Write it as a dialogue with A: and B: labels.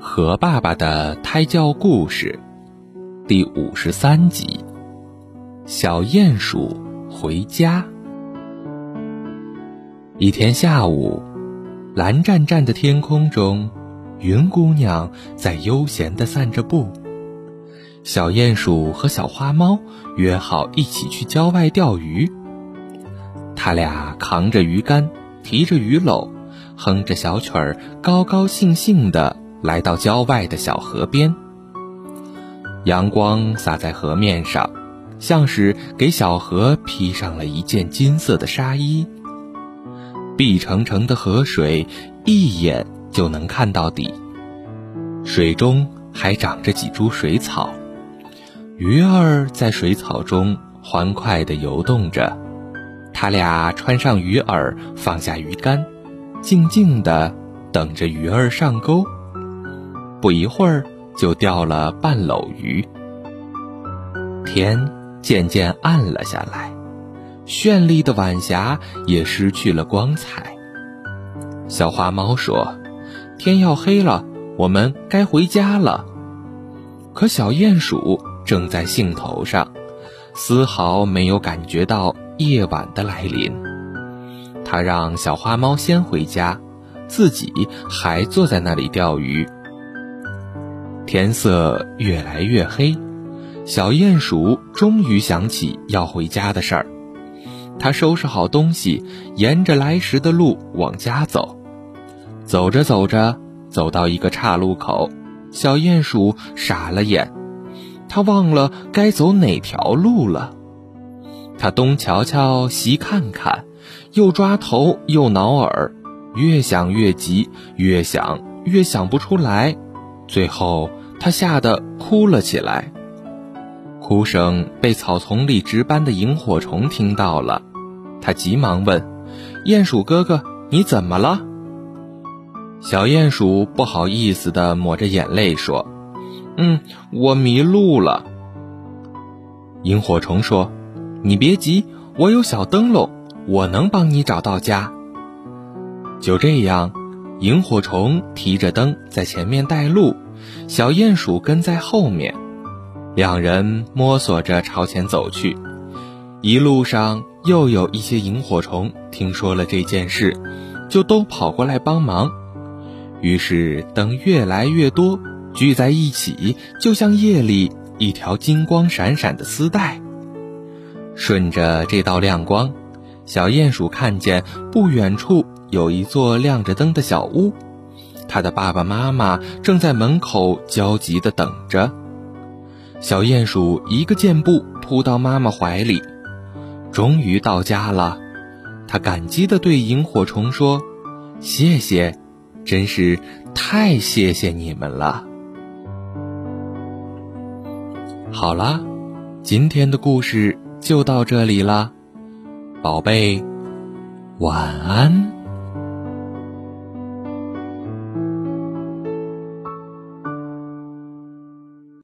A: 和爸爸的胎教故事第五十三集：小鼹鼠回家。一天下午，蓝湛湛的天空中，云姑娘在悠闲地散着步。小鼹鼠和小花猫约好一起去郊外钓鱼。他俩扛着鱼竿，提着鱼篓，哼着小曲儿，高高兴兴地来到郊外的小河边。阳光洒在河面上，像是给小河披上了一件金色的纱衣。碧澄澄的河水，一眼就能看到底。水中还长着几株水草，鱼儿在水草中欢快地游动着。他俩穿上鱼饵，放下鱼竿，静静地等着鱼儿上钩。不一会儿，就钓了半篓鱼。天渐渐暗了下来，绚丽的晚霞也失去了光彩。小花猫说：“天要黑了，我们该回家了。”可小鼹鼠正在兴头上，丝毫没有感觉到。夜晚的来临，它让小花猫先回家，自己还坐在那里钓鱼。天色越来越黑，小鼹鼠终于想起要回家的事儿。他收拾好东西，沿着来时的路往家走。走着走着，走到一个岔路口，小鼹鼠傻了眼，他忘了该走哪条路了。他东瞧瞧，西看看，又抓头又挠耳，越想越急，越想越想不出来，最后他吓得哭了起来。哭声被草丛里值班的萤火虫听到了，他急忙问：“鼹鼠哥哥，你怎么了？”小鼹鼠不好意思地抹着眼泪说：“嗯，我迷路了。”萤火虫说。你别急，我有小灯笼，我能帮你找到家。就这样，萤火虫提着灯在前面带路，小鼹鼠跟在后面，两人摸索着朝前走去。一路上，又有一些萤火虫听说了这件事，就都跑过来帮忙。于是，灯越来越多，聚在一起，就像夜里一条金光闪闪的丝带。顺着这道亮光，小鼹鼠看见不远处有一座亮着灯的小屋，它的爸爸妈妈正在门口焦急地等着。小鼹鼠一个箭步扑到妈妈怀里，终于到家了。它感激地对萤火虫说：“谢谢，真是太谢谢你们了。”好了，今天的故事。就到这里了，宝贝，晚安。